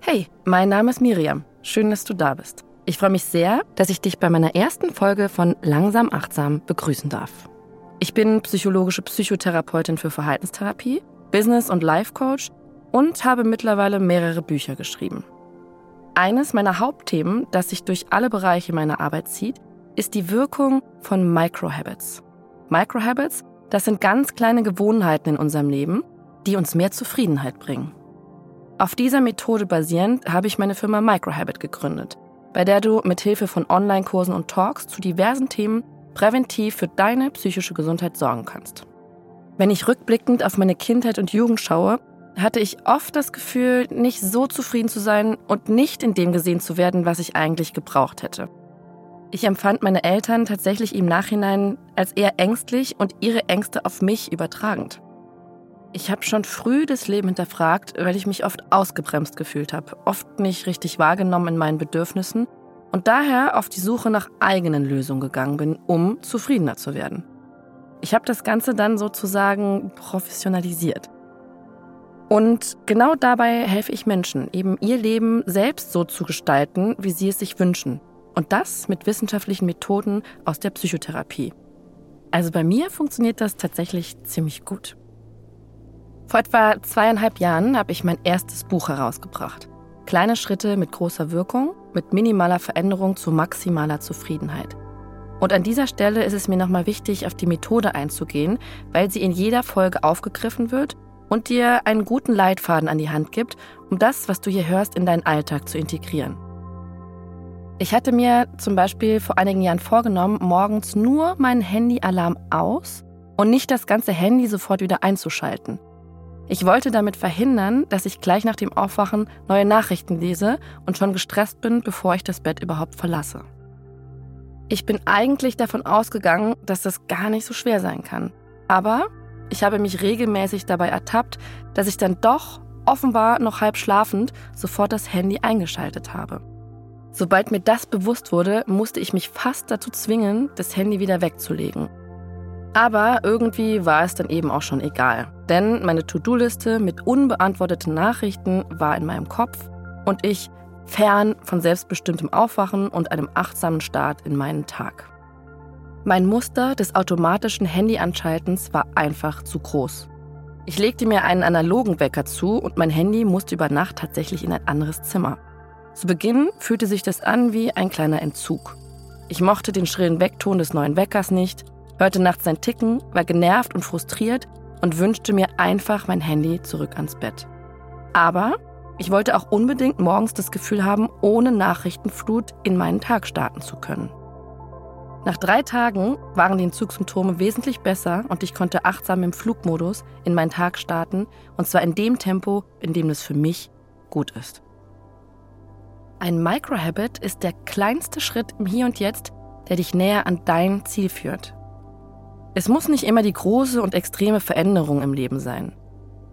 Hey, mein Name ist Miriam. Schön, dass du da bist. Ich freue mich sehr, dass ich dich bei meiner ersten Folge von Langsam Achtsam begrüßen darf. Ich bin psychologische Psychotherapeutin für Verhaltenstherapie, Business- und Life Coach und habe mittlerweile mehrere Bücher geschrieben. Eines meiner Hauptthemen, das sich durch alle Bereiche meiner Arbeit zieht, ist die Wirkung von Microhabits. Microhabits, das sind ganz kleine Gewohnheiten in unserem Leben, die uns mehr Zufriedenheit bringen. Auf dieser Methode basierend habe ich meine Firma Microhabit gegründet, bei der du mit Hilfe von Online-Kursen und Talks zu diversen Themen präventiv für deine psychische Gesundheit sorgen kannst. Wenn ich rückblickend auf meine Kindheit und Jugend schaue, hatte ich oft das Gefühl, nicht so zufrieden zu sein und nicht in dem gesehen zu werden, was ich eigentlich gebraucht hätte. Ich empfand meine Eltern tatsächlich im Nachhinein als eher ängstlich und ihre Ängste auf mich übertragend. Ich habe schon früh das Leben hinterfragt, weil ich mich oft ausgebremst gefühlt habe, oft nicht richtig wahrgenommen in meinen Bedürfnissen und daher auf die Suche nach eigenen Lösungen gegangen bin, um zufriedener zu werden. Ich habe das Ganze dann sozusagen professionalisiert. Und genau dabei helfe ich Menschen, eben ihr Leben selbst so zu gestalten, wie sie es sich wünschen. Und das mit wissenschaftlichen Methoden aus der Psychotherapie. Also bei mir funktioniert das tatsächlich ziemlich gut. Vor etwa zweieinhalb Jahren habe ich mein erstes Buch herausgebracht. Kleine Schritte mit großer Wirkung, mit minimaler Veränderung zu maximaler Zufriedenheit. Und an dieser Stelle ist es mir nochmal wichtig, auf die Methode einzugehen, weil sie in jeder Folge aufgegriffen wird und dir einen guten Leitfaden an die Hand gibt, um das, was du hier hörst, in deinen Alltag zu integrieren. Ich hatte mir zum Beispiel vor einigen Jahren vorgenommen, morgens nur meinen Handyalarm aus und nicht das ganze Handy sofort wieder einzuschalten. Ich wollte damit verhindern, dass ich gleich nach dem Aufwachen neue Nachrichten lese und schon gestresst bin, bevor ich das Bett überhaupt verlasse. Ich bin eigentlich davon ausgegangen, dass das gar nicht so schwer sein kann. Aber ich habe mich regelmäßig dabei ertappt, dass ich dann doch, offenbar noch halb schlafend, sofort das Handy eingeschaltet habe. Sobald mir das bewusst wurde, musste ich mich fast dazu zwingen, das Handy wieder wegzulegen. Aber irgendwie war es dann eben auch schon egal. Denn meine To-Do-Liste mit unbeantworteten Nachrichten war in meinem Kopf und ich fern von selbstbestimmtem Aufwachen und einem achtsamen Start in meinen Tag. Mein Muster des automatischen Handyanschaltens war einfach zu groß. Ich legte mir einen analogen Wecker zu und mein Handy musste über Nacht tatsächlich in ein anderes Zimmer. Zu Beginn fühlte sich das an wie ein kleiner Entzug. Ich mochte den schrillen Weckton des neuen Weckers nicht, hörte nachts sein Ticken, war genervt und frustriert und wünschte mir einfach mein Handy zurück ans Bett. Aber ich wollte auch unbedingt morgens das Gefühl haben, ohne Nachrichtenflut in meinen Tag starten zu können. Nach drei Tagen waren die Entzugssymptome wesentlich besser und ich konnte achtsam im Flugmodus in meinen Tag starten und zwar in dem Tempo, in dem es für mich gut ist. Ein Microhabit ist der kleinste Schritt im Hier und Jetzt, der dich näher an dein Ziel führt. Es muss nicht immer die große und extreme Veränderung im Leben sein.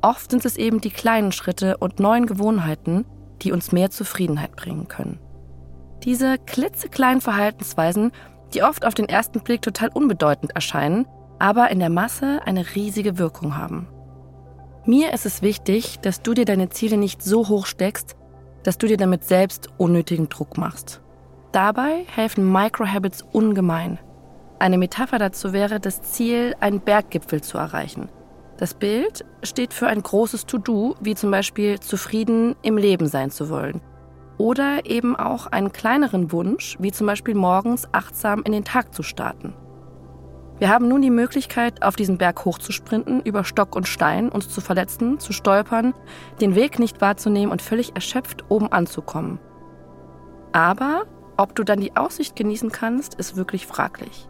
Oft sind es eben die kleinen Schritte und neuen Gewohnheiten, die uns mehr Zufriedenheit bringen können. Diese klitzekleinen Verhaltensweisen die oft auf den ersten Blick total unbedeutend erscheinen, aber in der Masse eine riesige Wirkung haben. Mir ist es wichtig, dass du dir deine Ziele nicht so hoch steckst, dass du dir damit selbst unnötigen Druck machst. Dabei helfen Microhabits ungemein. Eine Metapher dazu wäre das Ziel, einen Berggipfel zu erreichen. Das Bild steht für ein großes To-Do, wie zum Beispiel zufrieden im Leben sein zu wollen oder eben auch einen kleineren Wunsch, wie zum Beispiel morgens achtsam in den Tag zu starten. Wir haben nun die Möglichkeit, auf diesen Berg hochzusprinten, über Stock und Stein uns zu verletzen, zu stolpern, den Weg nicht wahrzunehmen und völlig erschöpft oben anzukommen. Aber ob du dann die Aussicht genießen kannst, ist wirklich fraglich.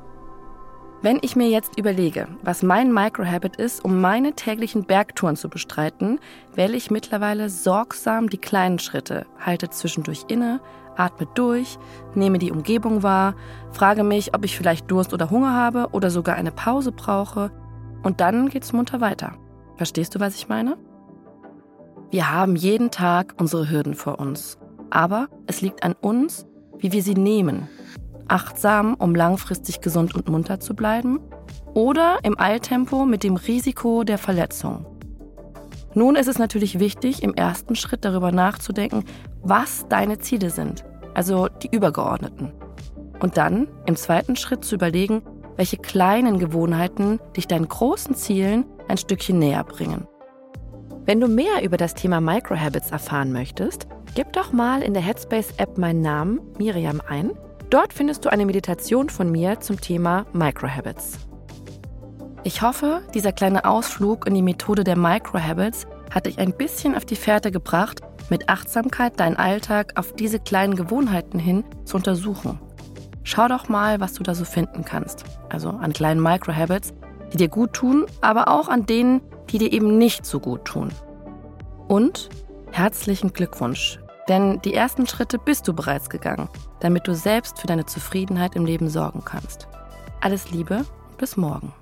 Wenn ich mir jetzt überlege, was mein Microhabit ist, um meine täglichen Bergtouren zu bestreiten, wähle ich mittlerweile sorgsam die kleinen Schritte, halte zwischendurch inne, atme durch, nehme die Umgebung wahr, frage mich, ob ich vielleicht Durst oder Hunger habe oder sogar eine Pause brauche und dann geht's munter weiter. Verstehst du, was ich meine? Wir haben jeden Tag unsere Hürden vor uns, aber es liegt an uns, wie wir sie nehmen achtsam, um langfristig gesund und munter zu bleiben, oder im Eiltempo mit dem Risiko der Verletzung. Nun ist es natürlich wichtig, im ersten Schritt darüber nachzudenken, was deine Ziele sind, also die übergeordneten. Und dann im zweiten Schritt zu überlegen, welche kleinen Gewohnheiten dich deinen großen Zielen ein Stückchen näher bringen. Wenn du mehr über das Thema Microhabits erfahren möchtest, gib doch mal in der Headspace-App meinen Namen Miriam ein. Dort findest du eine Meditation von mir zum Thema Microhabits. Ich hoffe, dieser kleine Ausflug in die Methode der Microhabits hat dich ein bisschen auf die Fährte gebracht, mit Achtsamkeit deinen Alltag auf diese kleinen Gewohnheiten hin zu untersuchen. Schau doch mal, was du da so finden kannst. Also an kleinen Microhabits, die dir gut tun, aber auch an denen, die dir eben nicht so gut tun. Und herzlichen Glückwunsch, denn die ersten Schritte bist du bereits gegangen, damit du selbst für deine Zufriedenheit im Leben sorgen kannst. Alles Liebe, bis morgen.